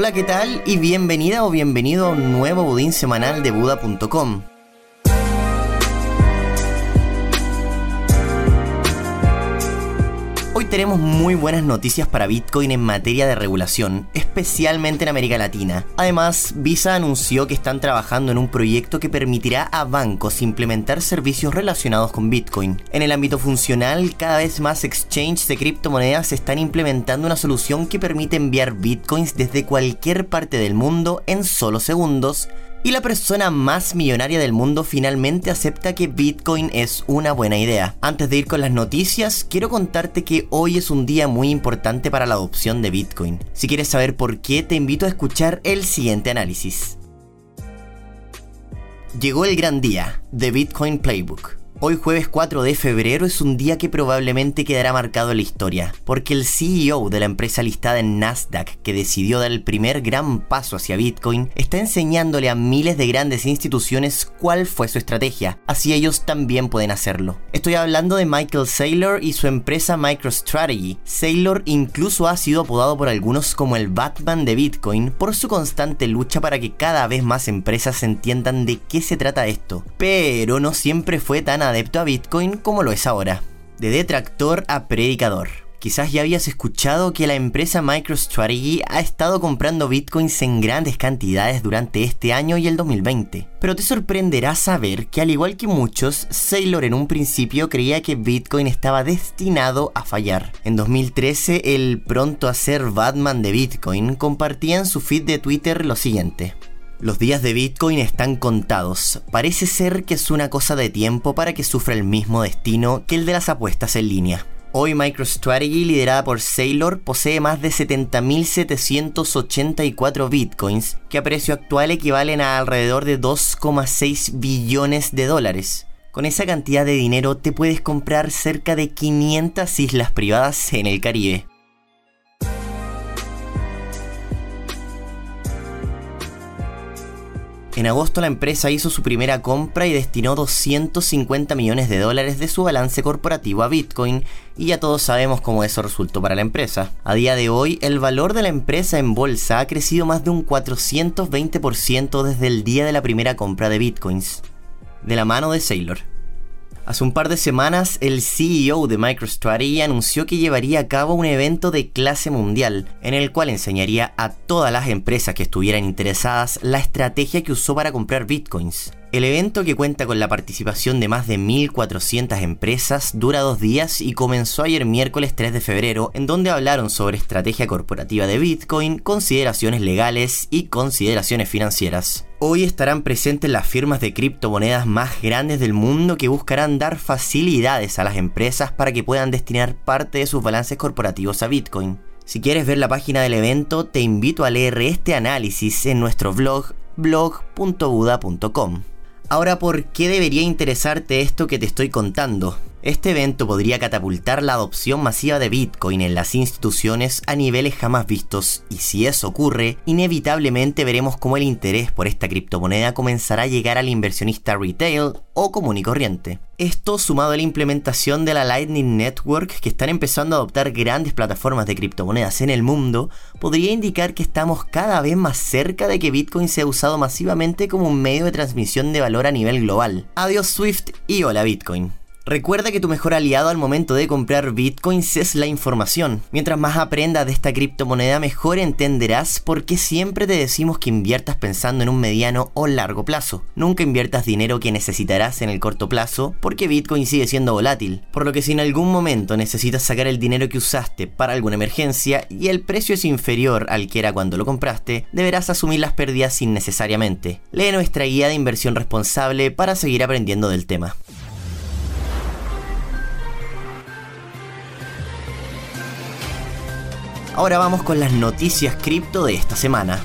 Hola, ¿qué tal? Y bienvenida o bienvenido a un nuevo budín semanal de Buda.com. Hoy tenemos muy buenas noticias para Bitcoin en materia de regulación, especialmente en América Latina. Además, Visa anunció que están trabajando en un proyecto que permitirá a bancos implementar servicios relacionados con Bitcoin. En el ámbito funcional, cada vez más exchanges de criptomonedas están implementando una solución que permite enviar Bitcoins desde cualquier parte del mundo en solo segundos y la persona más millonaria del mundo finalmente acepta que Bitcoin es una buena idea. Antes de ir con las noticias, quiero contarte que hoy es un día muy importante para la adopción de Bitcoin. Si quieres saber por qué, te invito a escuchar el siguiente análisis. Llegó el gran día, The Bitcoin Playbook. Hoy jueves 4 de febrero es un día que probablemente quedará marcado en la historia, porque el CEO de la empresa listada en Nasdaq, que decidió dar el primer gran paso hacia Bitcoin, está enseñándole a miles de grandes instituciones cuál fue su estrategia, así ellos también pueden hacerlo. Estoy hablando de Michael Saylor y su empresa MicroStrategy. Saylor incluso ha sido apodado por algunos como el Batman de Bitcoin por su constante lucha para que cada vez más empresas entiendan de qué se trata esto, pero no siempre fue tan adepto a Bitcoin como lo es ahora. De detractor a predicador. Quizás ya habías escuchado que la empresa MicroStrategy ha estado comprando bitcoins en grandes cantidades durante este año y el 2020. Pero te sorprenderá saber que al igual que muchos, Saylor en un principio creía que bitcoin estaba destinado a fallar. En 2013, el pronto a ser Batman de bitcoin compartía en su feed de Twitter lo siguiente. Los días de Bitcoin están contados. Parece ser que es una cosa de tiempo para que sufra el mismo destino que el de las apuestas en línea. Hoy MicroStrategy, liderada por Saylor, posee más de 70.784 bitcoins, que a precio actual equivalen a alrededor de 2,6 billones de dólares. Con esa cantidad de dinero te puedes comprar cerca de 500 islas privadas en el Caribe. En agosto la empresa hizo su primera compra y destinó 250 millones de dólares de su balance corporativo a Bitcoin y ya todos sabemos cómo eso resultó para la empresa. A día de hoy el valor de la empresa en bolsa ha crecido más de un 420% desde el día de la primera compra de Bitcoins. De la mano de Saylor. Hace un par de semanas, el CEO de MicroStrategy anunció que llevaría a cabo un evento de clase mundial, en el cual enseñaría a todas las empresas que estuvieran interesadas la estrategia que usó para comprar bitcoins. El evento, que cuenta con la participación de más de 1.400 empresas, dura dos días y comenzó ayer miércoles 3 de febrero, en donde hablaron sobre estrategia corporativa de Bitcoin, consideraciones legales y consideraciones financieras. Hoy estarán presentes las firmas de criptomonedas más grandes del mundo que buscarán dar facilidades a las empresas para que puedan destinar parte de sus balances corporativos a Bitcoin. Si quieres ver la página del evento, te invito a leer este análisis en nuestro blog blog.buda.com. Ahora, ¿por qué debería interesarte esto que te estoy contando? Este evento podría catapultar la adopción masiva de Bitcoin en las instituciones a niveles jamás vistos y si eso ocurre, inevitablemente veremos cómo el interés por esta criptomoneda comenzará a llegar al inversionista retail o común y corriente. Esto sumado a la implementación de la Lightning Network que están empezando a adoptar grandes plataformas de criptomonedas en el mundo, podría indicar que estamos cada vez más cerca de que Bitcoin sea usado masivamente como un medio de transmisión de valor a nivel global. Adiós Swift y hola Bitcoin. Recuerda que tu mejor aliado al momento de comprar bitcoins es la información. Mientras más aprendas de esta criptomoneda, mejor entenderás por qué siempre te decimos que inviertas pensando en un mediano o largo plazo. Nunca inviertas dinero que necesitarás en el corto plazo, porque bitcoin sigue siendo volátil. Por lo que si en algún momento necesitas sacar el dinero que usaste para alguna emergencia y el precio es inferior al que era cuando lo compraste, deberás asumir las pérdidas innecesariamente. Lee nuestra guía de inversión responsable para seguir aprendiendo del tema. Ahora vamos con las noticias cripto de esta semana.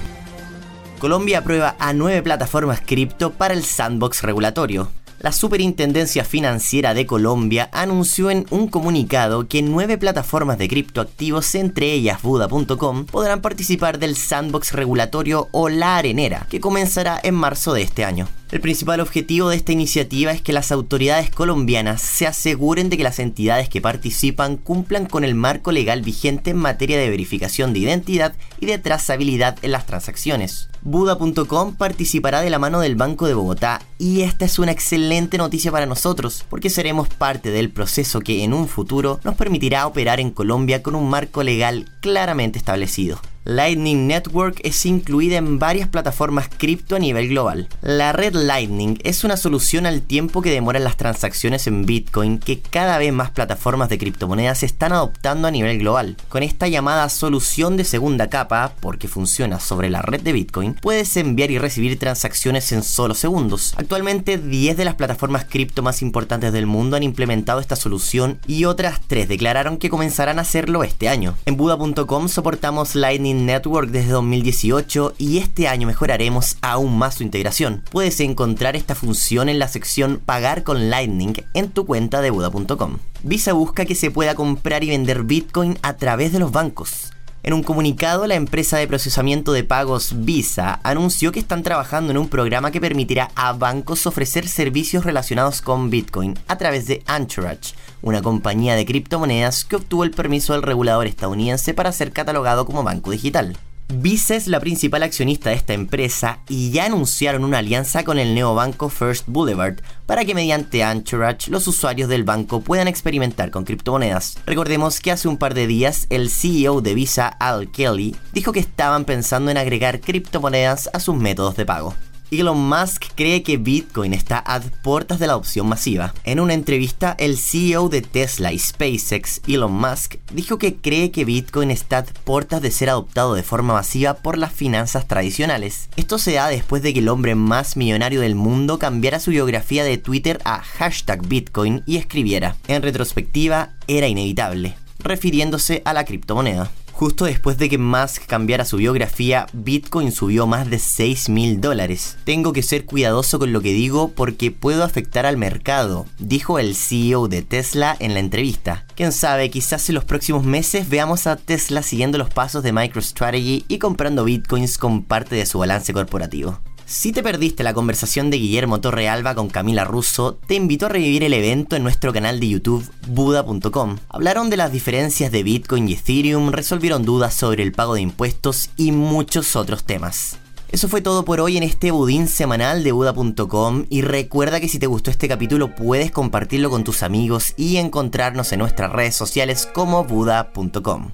Colombia aprueba a nueve plataformas cripto para el sandbox regulatorio. La Superintendencia Financiera de Colombia anunció en un comunicado que nueve plataformas de criptoactivos, entre ellas Buda.com, podrán participar del sandbox regulatorio o la arenera, que comenzará en marzo de este año. El principal objetivo de esta iniciativa es que las autoridades colombianas se aseguren de que las entidades que participan cumplan con el marco legal vigente en materia de verificación de identidad y de trazabilidad en las transacciones. Buda.com participará de la mano del Banco de Bogotá y esta es una excelente noticia para nosotros porque seremos parte del proceso que en un futuro nos permitirá operar en Colombia con un marco legal claramente establecido. Lightning Network es incluida en varias plataformas cripto a nivel global. La red Lightning es una solución al tiempo que demoran las transacciones en Bitcoin que cada vez más plataformas de criptomonedas están adoptando a nivel global. Con esta llamada solución de segunda capa, porque funciona sobre la red de Bitcoin, puedes enviar y recibir transacciones en solo segundos. Actualmente 10 de las plataformas cripto más importantes del mundo han implementado esta solución y otras 3 declararon que comenzarán a hacerlo este año. En Buda.com soportamos Network desde 2018 y este año mejoraremos aún más su integración. Puedes encontrar esta función en la sección Pagar con Lightning en tu cuenta de Buda.com. Visa busca que se pueda comprar y vender Bitcoin a través de los bancos. En un comunicado, la empresa de procesamiento de pagos Visa anunció que están trabajando en un programa que permitirá a bancos ofrecer servicios relacionados con Bitcoin a través de Anchorage, una compañía de criptomonedas que obtuvo el permiso del regulador estadounidense para ser catalogado como banco digital. Visa es la principal accionista de esta empresa y ya anunciaron una alianza con el neobanco First Boulevard para que mediante Anchorage los usuarios del banco puedan experimentar con criptomonedas. Recordemos que hace un par de días el CEO de Visa, Al Kelly, dijo que estaban pensando en agregar criptomonedas a sus métodos de pago. Elon Musk cree que Bitcoin está a puertas de la adopción masiva. En una entrevista, el CEO de Tesla y SpaceX, Elon Musk, dijo que cree que Bitcoin está a puertas de ser adoptado de forma masiva por las finanzas tradicionales. Esto se da después de que el hombre más millonario del mundo cambiara su biografía de Twitter a hashtag Bitcoin y escribiera, en retrospectiva, era inevitable, refiriéndose a la criptomoneda. Justo después de que Musk cambiara su biografía, Bitcoin subió más de 6 mil dólares. Tengo que ser cuidadoso con lo que digo porque puedo afectar al mercado, dijo el CEO de Tesla en la entrevista. Quién sabe, quizás en los próximos meses veamos a Tesla siguiendo los pasos de MicroStrategy y comprando Bitcoins con parte de su balance corporativo. Si te perdiste la conversación de Guillermo Torrealba con Camila Russo, te invito a revivir el evento en nuestro canal de YouTube Buda.com. Hablaron de las diferencias de Bitcoin y Ethereum, resolvieron dudas sobre el pago de impuestos y muchos otros temas. Eso fue todo por hoy en este budín semanal de Buda.com y recuerda que si te gustó este capítulo puedes compartirlo con tus amigos y encontrarnos en nuestras redes sociales como Buda.com.